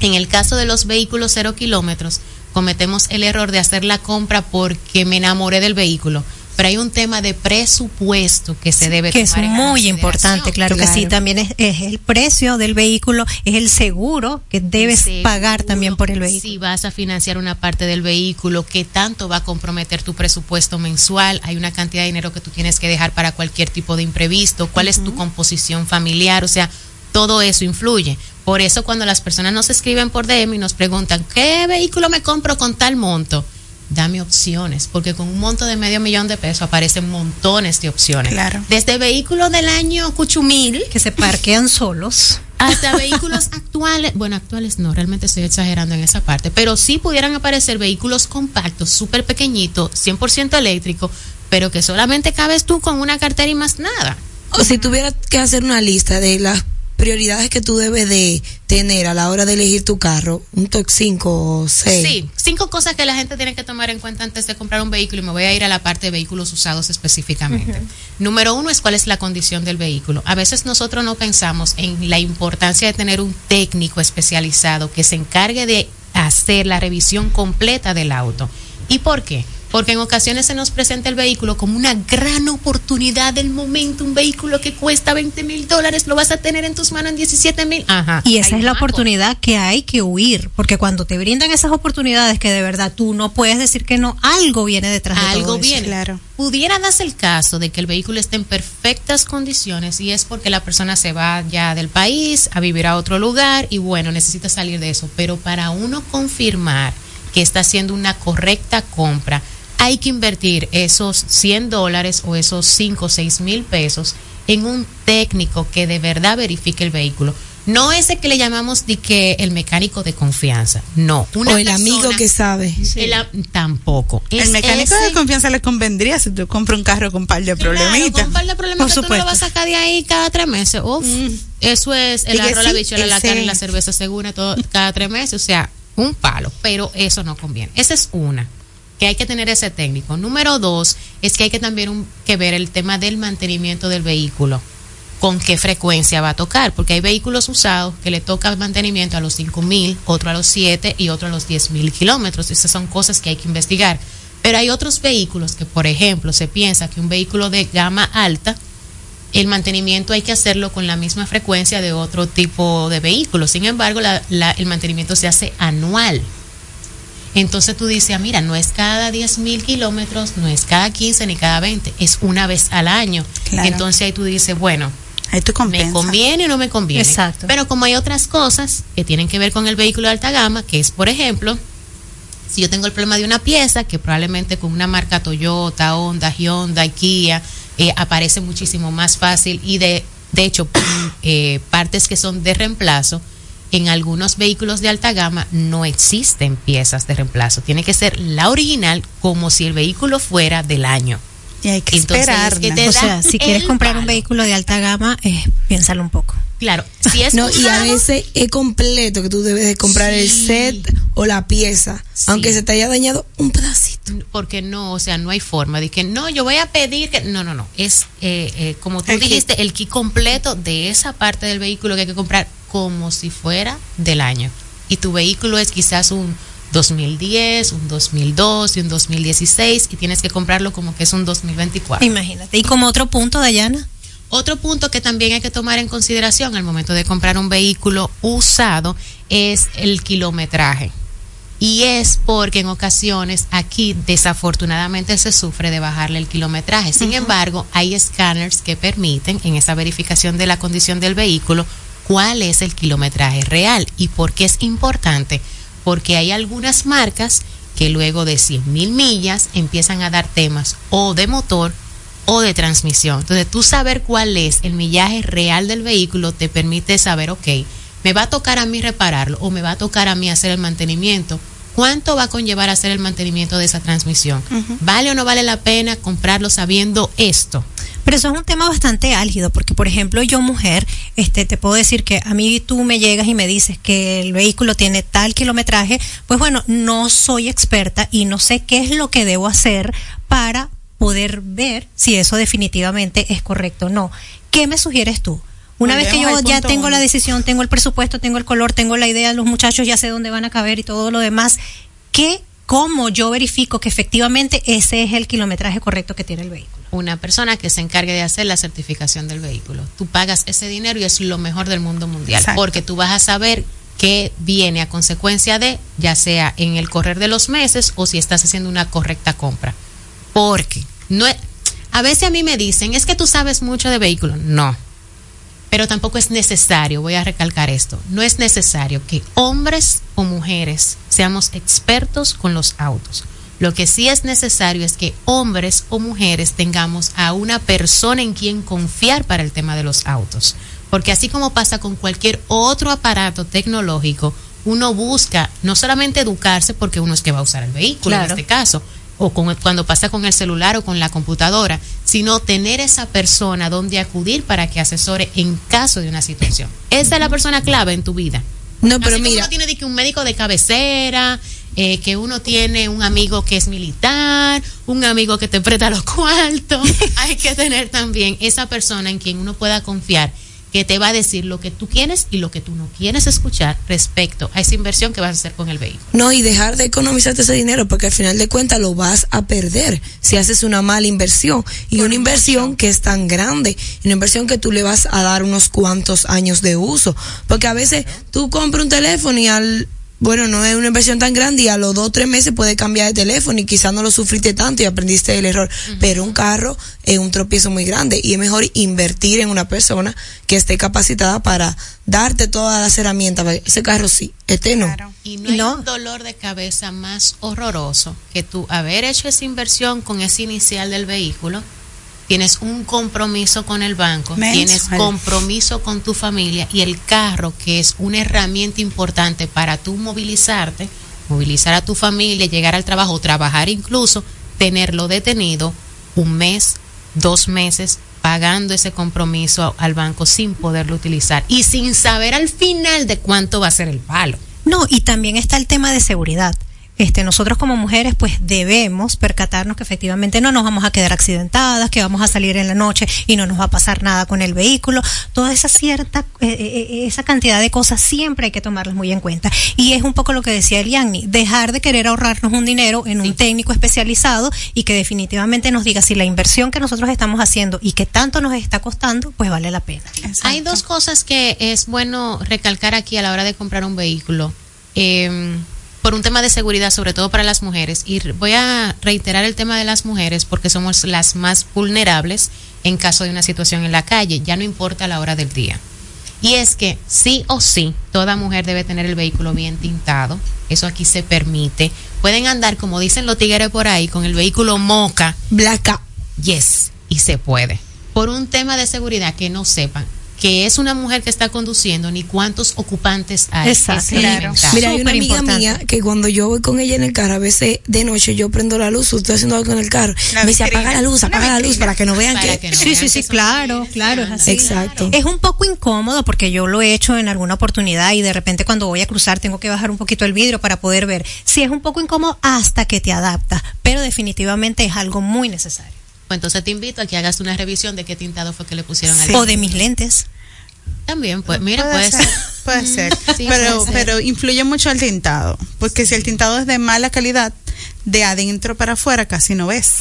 En el caso de los vehículos cero kilómetros, cometemos el error de hacer la compra porque me enamoré del vehículo. Pero hay un tema de presupuesto que se debe que es tomar muy importante, claro, que sí, también es, es el precio del vehículo, es el seguro que debes seguro, pagar también por el vehículo. Si vas a financiar una parte del vehículo, ¿qué tanto va a comprometer tu presupuesto mensual? Hay una cantidad de dinero que tú tienes que dejar para cualquier tipo de imprevisto. ¿Cuál es tu composición familiar? O sea, todo eso influye. Por eso cuando las personas nos escriben por DM y nos preguntan, ¿qué vehículo me compro con tal monto? Dame opciones, porque con un monto de medio millón de pesos aparecen montones de opciones. Claro. Desde vehículos del año Cuchumil, que se parquean solos, hasta vehículos actuales, bueno, actuales no, realmente estoy exagerando en esa parte, pero sí pudieran aparecer vehículos compactos, súper pequeñitos, 100% eléctrico, pero que solamente cabes tú con una cartera y más nada. O si tuviera que hacer una lista de las prioridades que tú debes de tener a la hora de elegir tu carro, un top 5 o 6. Sí, cinco cosas que la gente tiene que tomar en cuenta antes de comprar un vehículo y me voy a ir a la parte de vehículos usados específicamente. Número uno es cuál es la condición del vehículo. A veces nosotros no pensamos en la importancia de tener un técnico especializado que se encargue de hacer la revisión completa del auto. ¿Y por qué? Porque en ocasiones se nos presenta el vehículo como una gran oportunidad del momento, un vehículo que cuesta 20 mil dólares, lo vas a tener en tus manos en 17 mil. Ajá. Y esa es la un oportunidad que hay que huir, porque cuando te brindan esas oportunidades que de verdad tú no puedes decir que no, algo viene detrás de algo todo eso. viene. Pudiera darse el caso de que el vehículo esté en perfectas condiciones y es porque la persona se va ya del país a vivir a otro lugar y bueno, necesita salir de eso. Pero para uno confirmar que está haciendo una correcta compra, hay que invertir esos 100 dólares o esos 5 o 6 mil pesos en un técnico que de verdad verifique el vehículo. No ese que le llamamos de que el mecánico de confianza, no. Una o el amigo que sabe. el tampoco. El mecánico ese- de confianza le convendría si tú compras un carro con un par de Claro, problemitas. con un par de problemas Por tú no lo vas a sacar de ahí cada tres meses. Uf, eso es el arroz, la bichuela, la carne, la cerveza segura, todo cada tres meses. O sea, un palo. Pero eso no conviene. Esa es una que hay que tener ese técnico. Número dos es que hay que también que ver el tema del mantenimiento del vehículo. Con qué frecuencia va a tocar, porque hay vehículos usados que le toca mantenimiento a los 5 mil, otro a los 7 y otro a los 10 mil kilómetros. Esas son cosas que hay que investigar. Pero hay otros vehículos que, por ejemplo, se piensa que un vehículo de gama alta, el mantenimiento hay que hacerlo con la misma frecuencia de otro tipo de vehículos. Sin embargo, la- la- el mantenimiento se hace anual. Entonces tú dices, ah, mira, no es cada 10 mil kilómetros, no es cada 15 ni cada 20, es una vez al año. Claro. Entonces ahí tú dices, bueno, Ahí tú me conviene o no me conviene. Exacto. Pero como hay otras cosas que tienen que ver con el vehículo de alta gama, que es, por ejemplo, si yo tengo el problema de una pieza, que probablemente con una marca Toyota, Honda, Hyundai, Kia, eh, aparece muchísimo más fácil y de, de hecho, eh, partes que son de reemplazo, en algunos vehículos de alta gama no existen piezas de reemplazo. Tiene que ser la original como si el vehículo fuera del año. Y hay que esperar. es que O sea, si quieres comprar un vehículo de alta gama, eh, piénsalo un poco. Claro, si es No, y a veces es completo que tú debes de comprar el set o la pieza, Sí. aunque se te haya dañado un pedacito. porque no, o sea, no hay forma de que no, yo voy a pedir que no, no, no, es eh, eh, como tú El kit. dijiste, el kit completo de esa parte del vehículo que hay que comprar como si fuera del año. Y tu vehículo es quizás un 2010, un 2002 y un 2016 y tienes que comprarlo como que es un 2024. Imagínate. Y como otro punto, Dayana, Otro punto que también hay que tomar en consideración al momento de comprar un vehículo usado es el kilometraje. Y es porque en ocasiones aquí desafortunadamente se sufre de bajarle el kilometraje. Sin embargo, hay escáneres que permiten en esa verificación de la condición del vehículo cuál es el kilometraje real. ¿Y por qué es importante? Porque hay algunas marcas que luego de 100 mil millas empiezan a dar temas o de motor o de transmisión. Entonces, tú saber cuál es el millaje real del vehículo te permite saber, ok, me va a tocar a mí repararlo o me va a tocar a mí hacer el mantenimiento. ¿Cuánto va a conllevar hacer el mantenimiento de esa transmisión? ¿Vale o no vale la pena comprarlo sabiendo esto? Pero eso es un tema bastante álgido, porque por ejemplo yo mujer, este, te puedo decir que a mí tú me llegas y me dices que el vehículo tiene tal kilometraje, pues bueno, no soy experta y no sé qué es lo que debo hacer para poder ver si eso definitivamente es correcto o no. ¿Qué me sugieres tú? Una vez que yo ya tengo la decisión, tengo el presupuesto, tengo el color, tengo la idea, los muchachos ya sé dónde van a caber y todo lo demás, ¿qué, cómo yo verifico que efectivamente ese es el kilometraje correcto que tiene el vehículo? Una persona que se encargue de hacer la certificación del vehículo. Tú pagas ese dinero y es lo mejor del mundo mundial, Exacto. porque tú vas a saber qué viene a consecuencia de, ya sea en el correr de los meses o si estás haciendo una correcta compra. Porque no es- a veces a mí me dicen, es que tú sabes mucho de vehículos. No. Pero tampoco es necesario, voy a recalcar esto, no es necesario que hombres o mujeres seamos expertos con los autos. Lo que sí es necesario es que hombres o mujeres tengamos a una persona en quien confiar para el tema de los autos. Porque así como pasa con cualquier otro aparato tecnológico, uno busca no solamente educarse porque uno es que va a usar el vehículo Claro. en este caso, o con- cuando pasa con el celular o con la computadora, sino tener esa persona donde acudir para que asesore en caso de una situación. Esa es la persona clave en tu vida. No, pero Así mira, uno tiene que un médico de cabecera, eh, que uno tiene un amigo que es militar, un amigo que te presta los cuartos, hay que tener también esa persona en quien uno pueda confiar que te va a decir lo que tú quieres y lo que tú no quieres escuchar respecto a esa inversión que vas a hacer con el vehículo. No, y dejar de economizarte ese dinero, porque al final de cuentas lo vas a perder si haces una mala inversión. Y una inversión que es tan grande, una inversión que tú le vas a dar unos cuantos años de uso. Porque a veces tú compras un teléfono y al. Bueno, no es una inversión tan grande y a los dos o tres meses puedes cambiar de teléfono y quizás no lo sufriste tanto y aprendiste el error. Pero un carro es un tropiezo muy grande y es mejor invertir en una persona que esté capacitada para darte todas las herramientas. Ese carro sí, este no. Y no hay un dolor de cabeza más horroroso que tú haber hecho esa inversión con ese inicial del vehículo. Tienes un compromiso con el banco, Mensual. tienes compromiso con tu familia y el carro, que es una herramienta importante para tú movilizarte, movilizar a tu familia, llegar al trabajo, trabajar incluso, tenerlo detenido un mes, dos meses, pagando ese compromiso al banco sin poderlo utilizar y sin saber al final de cuánto va a ser el palo. No, y también está el tema de seguridad. Este, nosotros como mujeres pues debemos percatarnos que efectivamente no nos vamos a quedar accidentadas, que vamos a salir en la noche y no nos va a pasar nada con el vehículo. Toda esa cierta, eh, eh, esa cantidad de cosas siempre hay que tomarlas muy en cuenta. Y es un poco lo que decía Eliani, dejar de querer ahorrarnos un dinero en un técnico especializado y que definitivamente nos diga si la inversión que nosotros estamos haciendo y que tanto nos está costando, pues vale la pena. Hay dos cosas que es bueno recalcar aquí a la hora de comprar un vehículo. Eh, por un tema de seguridad, sobre todo para las mujeres. Y voy a reiterar el tema de las mujeres porque somos las más vulnerables en caso de una situación en la calle, ya no importa la hora del día. Y es que sí o sí, toda mujer debe tener el vehículo bien tintado. Eso aquí se permite. Pueden andar, como dicen los tigres por ahí, con el vehículo moca. Blaca. Yes, y se puede. Por un tema de seguridad que no sepan que es una mujer que está conduciendo ni cuántos ocupantes hay. Exacto. Elemental. Mira, hay una amiga importante. mía que cuando yo voy con ella en el carro, a veces de noche yo prendo la luz, estoy haciendo algo en el carro, Una me dice apaga la luz, apaga la luz para que no vean Para que... que no Sí, vean sí, sí, que claro, claro, es así. Exacto. Es un poco incómodo porque yo lo he hecho en alguna oportunidad y de repente cuando voy a cruzar tengo que bajar un poquito el vidrio para poder ver. Sí, es un poco incómodo hasta que te adaptas, pero definitivamente es algo muy necesario. Pues entonces te invito a que hagas una revisión de qué tintado fue que le pusieron al O de mis lentes. También, pues, mira, Puede pues. ser, puede ser. Sí, pero, puede ser. pero influye mucho el tintado. Porque si el tintado es de mala calidad, de adentro para afuera casi no ves.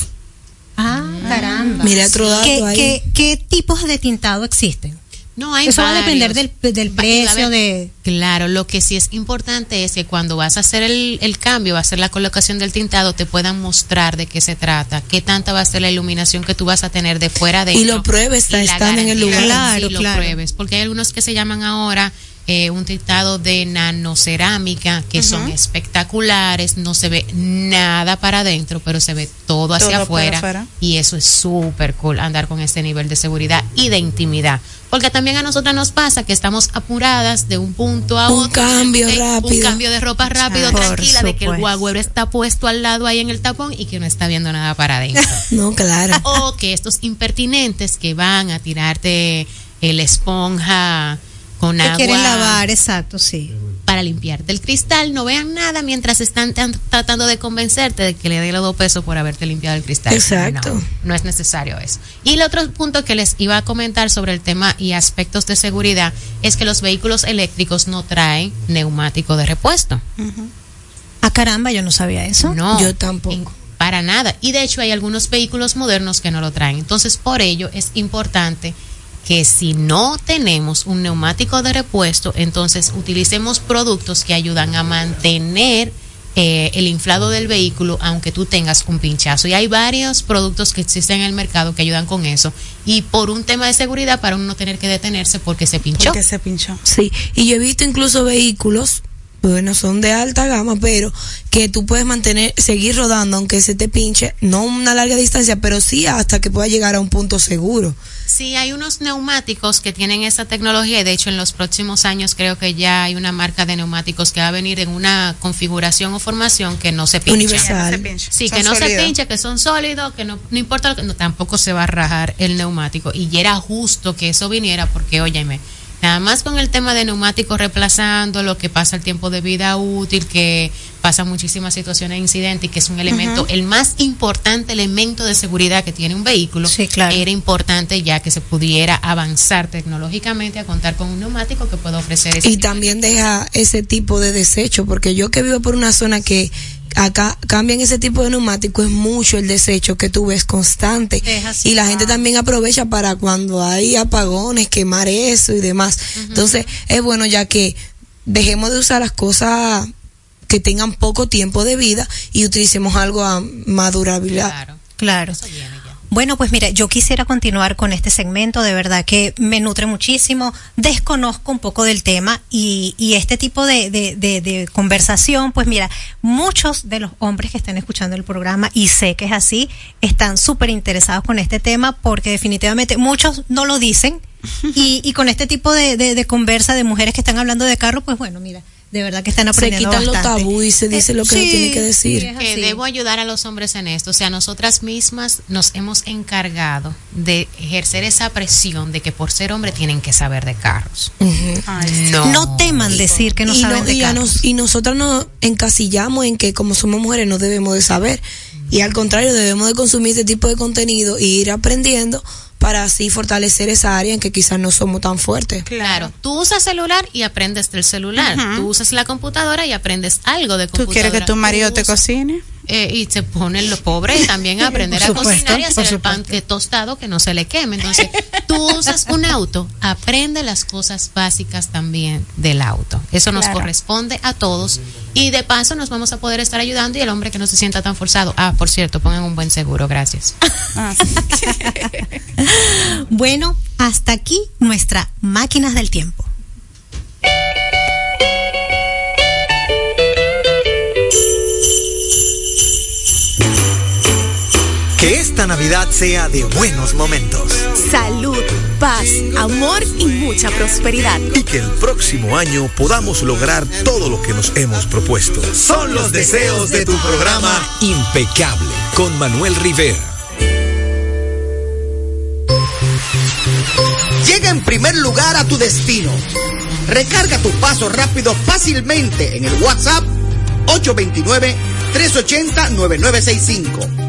Ah, caramba. Mira otro dato ¿Qué, ahí. qué, qué tipos de tintado existen? No, hay Eso va a depender del, del precio, de... Claro, lo que sí es importante es que cuando vas a hacer el, el cambio, va a hacer la colocación del tintado, te puedan mostrar de qué se trata, qué tanta va a ser la iluminación que tú vas a tener de fuera de Y lo pruebes, está- están en el lugar. Claro, sí, lo claro. pruebes, porque hay algunos que se llaman ahora eh, un tintado de nanocerámica, que son espectaculares, no se ve nada para adentro, pero se ve todo hacia Todo afuera, afuera. y eso es súper cool, andar con este nivel de seguridad y de intimidad. Porque también a nosotras nos pasa que estamos apuradas de un punto a Un otro. cambio de- rápido. Un cambio de ropa rápido, Por tranquila, de que el guagüero está puesto al lado ahí en el tapón y que no está viendo nada para adentro. No, claro. o que estos impertinentes que van a tirarte el esponja con Que agua quieren lavar, exacto, sí. para limpiarte el cristal, no vean nada mientras están tan- tratando de convencerte de que le dé los dos pesos por haberte limpiado el cristal. Exacto. No, no es necesario eso. Y el otro punto que les iba a comentar sobre el tema y aspectos de seguridad es que los vehículos eléctricos no traen neumático de repuesto. Ah, caramba, yo no sabía eso. No, Yo tampoco. para nada. Y de hecho hay algunos vehículos modernos que no lo traen. Entonces, por ello es importante que si no tenemos un neumático de repuesto, entonces utilicemos productos que ayudan a mantener eh, el inflado del vehículo aunque tú tengas un pinchazo. Y hay varios productos que existen en el mercado que ayudan con eso. Y por un tema de seguridad para uno no tener que detenerse porque se pinchó. Porque se pinchó. Sí, y yo he visto incluso vehículos, bueno, son de alta gama, pero que tú puedes mantener, seguir rodando aunque se te pinche, no una larga distancia, pero sí hasta que pueda llegar a un punto seguro. Sí, hay unos neumáticos que tienen esa tecnología y de hecho en los próximos años creo que ya hay una marca de neumáticos que va a venir en una configuración o formación que no se pincha. Universal. Sí, Son que no se pincha, que son sólidos, que no, no importa, lo que- no, tampoco se va a rajar el neumático. Y ya era justo que eso viniera porque, óyeme, nada más con el tema de neumáticos reemplazando lo que pasa el tiempo de vida útil, que pasa muchísimas situaciones de incidente y que es un elemento, el más importante elemento de seguridad que tiene un vehículo, Sí, claro. era importante ya que se pudiera avanzar tecnológicamente a contar con un neumático que pueda ofrecer ese Y de también deja ese tipo de desecho, porque yo que vivo por una zona que acá cambian ese tipo de neumático, es mucho el desecho que tú ves constante. Así. Y la gente también aprovecha para cuando hay apagones, quemar eso y demás. Entonces, es bueno ya que dejemos de usar las cosas que tengan poco tiempo de vida y utilicemos algo a más durabilidad. Claro, Claro. eso viene ya. Bueno, pues mira, yo quisiera continuar con este segmento, de verdad que me nutre muchísimo, desconozco un poco del tema y, y este tipo de, de, de- de conversación, pues mira, muchos de los hombres que están escuchando el programa, y sé que es así, están súper interesados con este tema porque definitivamente muchos no lo dicen y, y con este tipo de, de, de conversa de mujeres que están hablando de carro, pues bueno, mira, de verdad que están Se aprendiendo quitan los tabú y se dice Eh, lo que se tiene que decir. sí, que debo ayudar a los hombres en esto. O sea, nosotras mismas nos hemos encargado de ejercer esa presión de que por ser hombre tienen que saber de carros. No. No teman decir que no y, saben no- de y carros. nos- y nosotras nos encasillamos en que como somos mujeres no debemos de saber y al contrario debemos de consumir este tipo de contenido y ir aprendiendo para así fortalecer esa área en que quizás no somos tan fuertes. Claro, tú usas celular y aprendes del celular. Tú usas la computadora y aprendes algo de ¿Tú computadora. quieres que tu marido te cocine? Eh, y se ponen los pobres también a aprender a cocinar y hacer el pan que tostado que no se le queme. Entonces, tú usas un auto, aprende las cosas básicas también del auto. Eso nos Claro. corresponde a todos y de paso nos vamos a poder estar ayudando y el hombre que no se sienta tan forzado. Ah, por cierto, pongan un buen seguro, gracias. Bueno, hasta aquí nuestra máquinas del tiempo. Que esta Navidad sea de buenos momentos. Salud, paz, amor y mucha prosperidad. Y que el próximo año podamos lograr todo lo que nos hemos propuesto. Son los deseos de tu programa Impecable con Manuel Rivera. Llega en primer lugar a tu destino. Recarga tu paso rápido fácilmente en el WhatsApp 829-380-9965.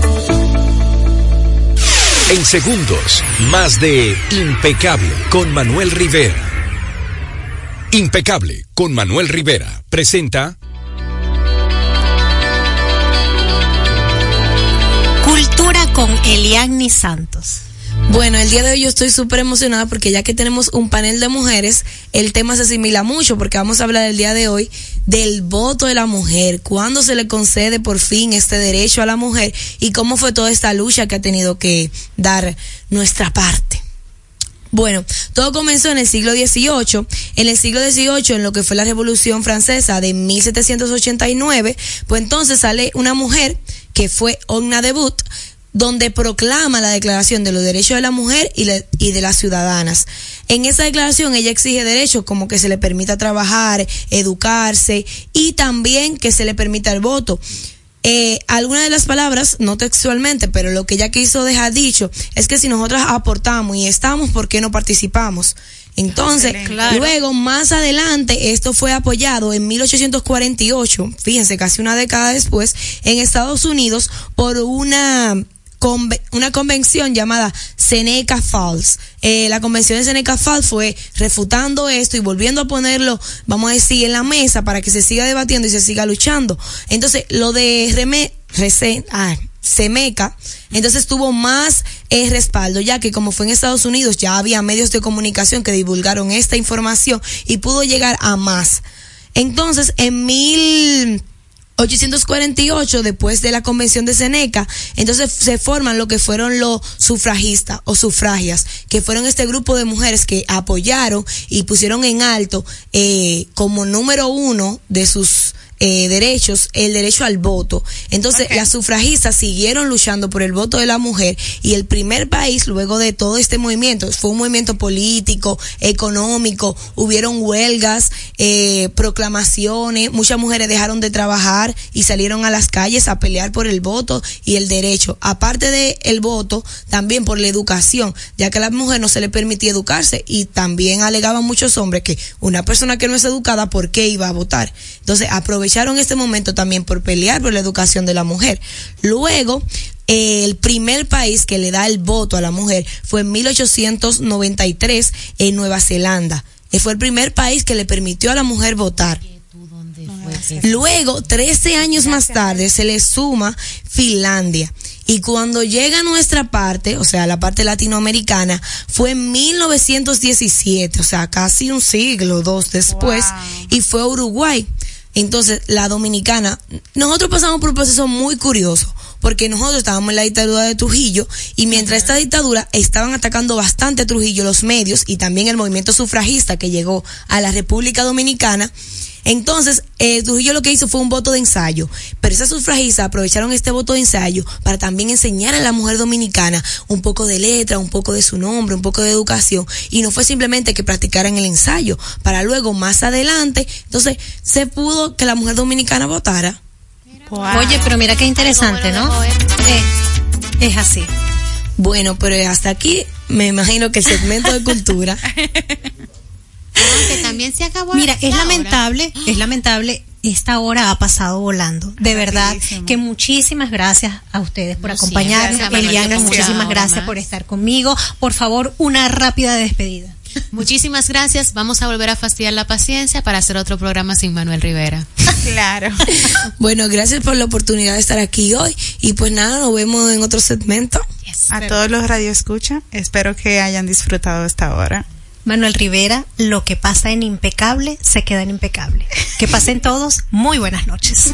En segundos, más de Impecable con Manuel Rivera. Impecable con Manuel Rivera presenta Cultura con Eliani Santos. Bueno, el día de hoy yo estoy súper emocionada porque ya que tenemos un panel de mujeres, el tema se asimila mucho porque vamos a hablar el día de hoy del voto de la mujer, cuándo se le concede por fin este derecho a la mujer y cómo fue toda esta lucha que ha tenido que dar nuestra parte. Bueno, todo comenzó en el siglo XVIII. En el siglo XVIII, en lo que fue la Revolución Francesa de 1789, pues entonces sale una mujer que fue Onna de donde proclama la Declaración de los Derechos de la Mujer y, le- y de las Ciudadanas. En esa declaración ella exige derechos como que se le permita trabajar, educarse y también que se le permita el voto. eh, algunas de las palabras, no textualmente, pero lo que ella quiso dejar dicho es que si nosotros aportamos y estamos, ¿por qué no participamos? Entonces, Claro. luego, más adelante, esto fue apoyado en 1848, fíjense, casi una década después, en Estados Unidos por una una convención llamada Seneca Falls. Eh, la convención de Seneca Falls fue refutando esto y volviendo a ponerlo, vamos a decir, en la mesa para que se siga debatiendo y se siga luchando. Entonces, lo de Reme, Rese- ah, Semeca, entonces tuvo más eh, respaldo, ya que como fue en Estados Unidos, ya había medios de comunicación que divulgaron esta información y pudo llegar a más. Entonces, en mil 848, después de la convención de Seneca, entonces se forman lo que fueron los sufragistas o sufragias, que fueron este grupo de mujeres que apoyaron y pusieron en alto eh, como número uno de sus eh, derechos el derecho al voto. Entonces las sufragistas siguieron luchando por el voto de la mujer y el primer país luego de todo este movimiento fue un movimiento político, económico, hubieron huelgas, eh, proclamaciones, muchas mujeres dejaron de trabajar y salieron a las calles a pelear por el voto y el derecho. Aparte de el voto, también por la educación, ya que a la mujer no se le permitía educarse y también alegaban muchos hombres que una persona que no es educada, ¿por qué iba a votar? Entonces aprovecharon este momento también por pelear por la educación de la mujer. Luego, eh, el primer país que le da el voto a la mujer fue en 1893 en Nueva Zelanda. Eh, Fue el primer país que le permitió a la mujer votar. Luego, 13 años más tarde, se le suma Finlandia. Y cuando llega a nuestra parte, o sea, la parte latinoamericana, fue en 1917, o sea, casi un siglo, dos después, y fue Uruguay. Entonces, la dominicana, nosotros pasamos por un proceso muy curioso, porque nosotros estábamos en la dictadura de Trujillo, y mientras esta dictadura estaban atacando bastante a Trujillo los medios y también el movimiento sufragista que llegó a la República Dominicana, entonces, eh, Trujillo lo que hizo fue un voto de ensayo, pero esas sufragistas aprovecharon este voto de ensayo para también enseñar a la mujer dominicana un poco de letra, un poco de su nombre, un poco de educación, y no fue simplemente que practicaran el ensayo, para luego más adelante, entonces se pudo que la mujer dominicana votara. Oye, pero mira qué interesante, ¿no? Es así. Bueno, pero hasta aquí me imagino que el segmento de cultura. que también se acabó. Mira, es hora. lamentable, es lamentable. Esta hora ha pasado volando. De verdad Rapidísimo. que muchísimas gracias a ustedes por No, acompañarnos. Eliana, muchísimas gracias más. por estar conmigo. Por favor, una rápida despedida. Muchísimas gracias. Vamos a volver a fastidiar la paciencia para hacer otro programa sin Manuel Rivera. Claro. Bueno, gracias por la oportunidad de estar aquí hoy y pues nada, nos vemos en otro segmento. A todos los radioescucha, espero que hayan disfrutado esta hora. Manuel Rivera, lo que pasa en impecable se queda en impecable. Que pasen todos muy buenas noches.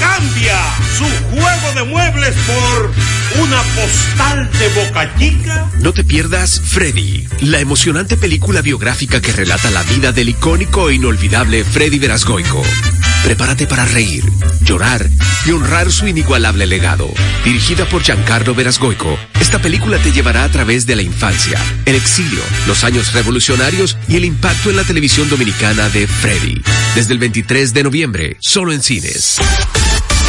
Cambia su juego de muebles por una postal de Boca Chica. No te pierdas Freddy, la emocionante película biográfica que relata la vida del icónico e inolvidable Freddy Verasgoico. Prepárate para reír, llorar y honrar su inigualable legado. Dirigida por Giancarlo Verasgoico, esta película te llevará a través de la infancia, el exilio, los años revolucionarios y el impacto en la televisión dominicana de Freddy. Desde el 23 de noviembre, solo en cines.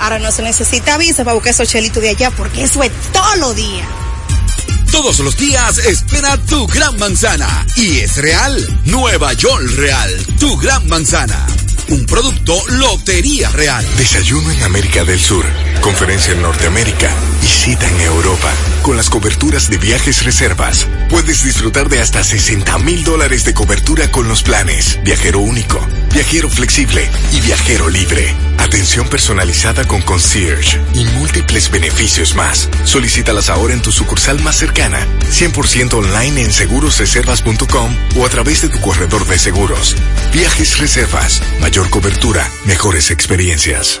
ahora no se necesita visa para buscar esos chelitos de allá porque eso es todo lo día. Todos los días espera tu gran manzana. Y es real. Nueva York Real. Tu gran manzana. Un producto Lotería Real. Desayuno en América del Sur. Conferencia en Norteamérica. Y cita en Europa. Con las coberturas de viajes reservas. Puedes disfrutar de hasta 60 mil dólares de cobertura con los planes. Viajero único. Viajero flexible. Y viajero libre. Atención personalizada con concierge. Y múltiples beneficios más. Solicítalas ahora en tu sucursal más cercana. 100% online en segurosreservas.com o a través de tu corredor de seguros. Viajes Reservas. Mayor cobertura. Mejores experiencias.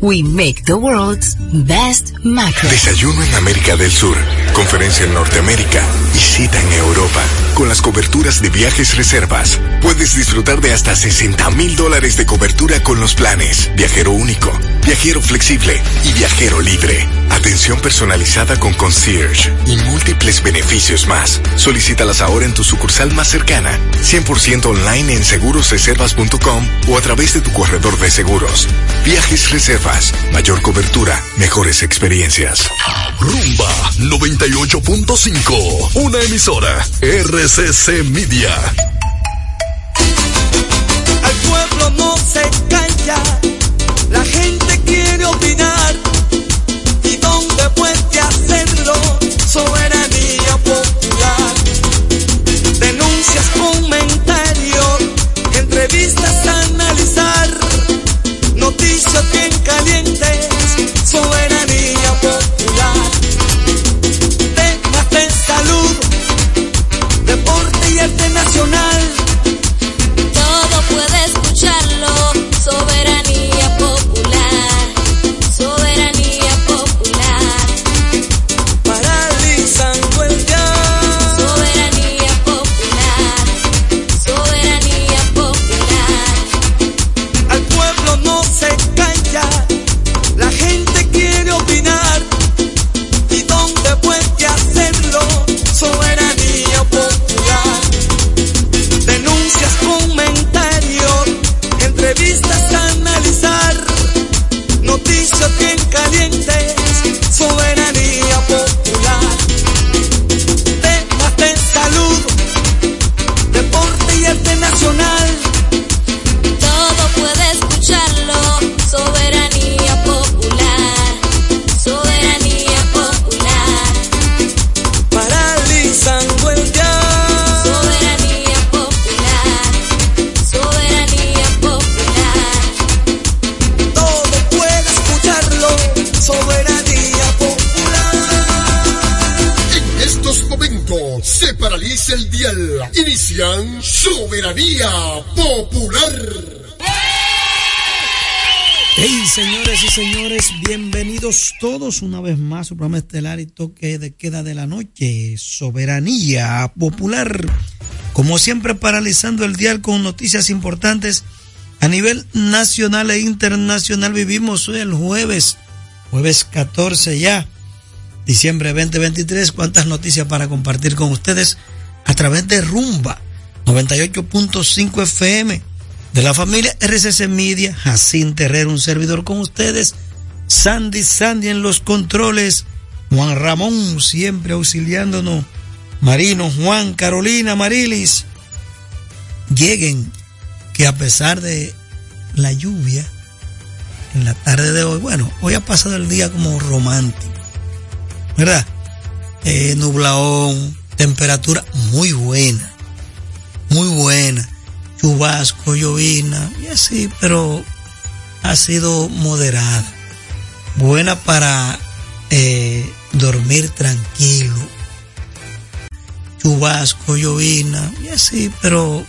We make the world's best mattress. Desayuno en América del Sur, conferencia en Norteamérica y cita en Europa. Con las coberturas de viajes reservas, puedes disfrutar de hasta 60 mil dólares de cobertura con los planes. Viajero único, viajero flexible y viajero libre. Atención personalizada con concierge y múltiples beneficios más. Solicítalas ahora en tu sucursal más cercana, 100% online en segurosreservas.com o a través de tu corredor de seguros. Viajes Reservas, mayor cobertura, mejores experiencias. Rumba 98.5, una emisora RCC Media. Al pueblo no se calla, la gente quiere opinar. ¿Y dónde puede hacerlo? Soberanía popular. Denuncias, comentarios, entrevistas a analizar. Noticias bien señores y señores, bienvenidos todos una vez más a su programa estelar y toque de queda de la noche, Soberanía Popular. Como siempre, paralizando el dial con noticias importantes a nivel nacional e internacional. Vivimos hoy el jueves, jueves 14 ya, diciembre 2023. ¿Cuántas noticias para compartir con ustedes a través de Rumba 98.5 FM? De la familia RCC Media, Jacín Terrero, un servidor con ustedes, Sandy Sandy en los controles, Juan Ramón siempre auxiliándonos, Marino, Juan, Carolina, Marilis, lleguen que a pesar de la lluvia en la tarde de hoy, bueno, hoy ha pasado el día como romántico, ¿verdad? Eh, nublaón, temperatura muy buena, muy buena chubasco, llovina y así, pero ha sido moderada. Buena para eh, dormir tranquilo. Chubasco, llovina y así, pero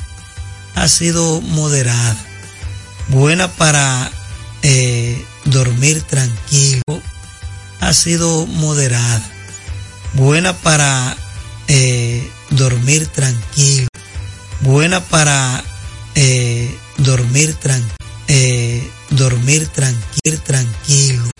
ha sido moderada. Buena para eh, dormir tranquilo. Ha sido moderada. Buena para eh, dormir tranquilo. Buena para eh, dormir, tran eh, dormir tranquilo, tranquilo.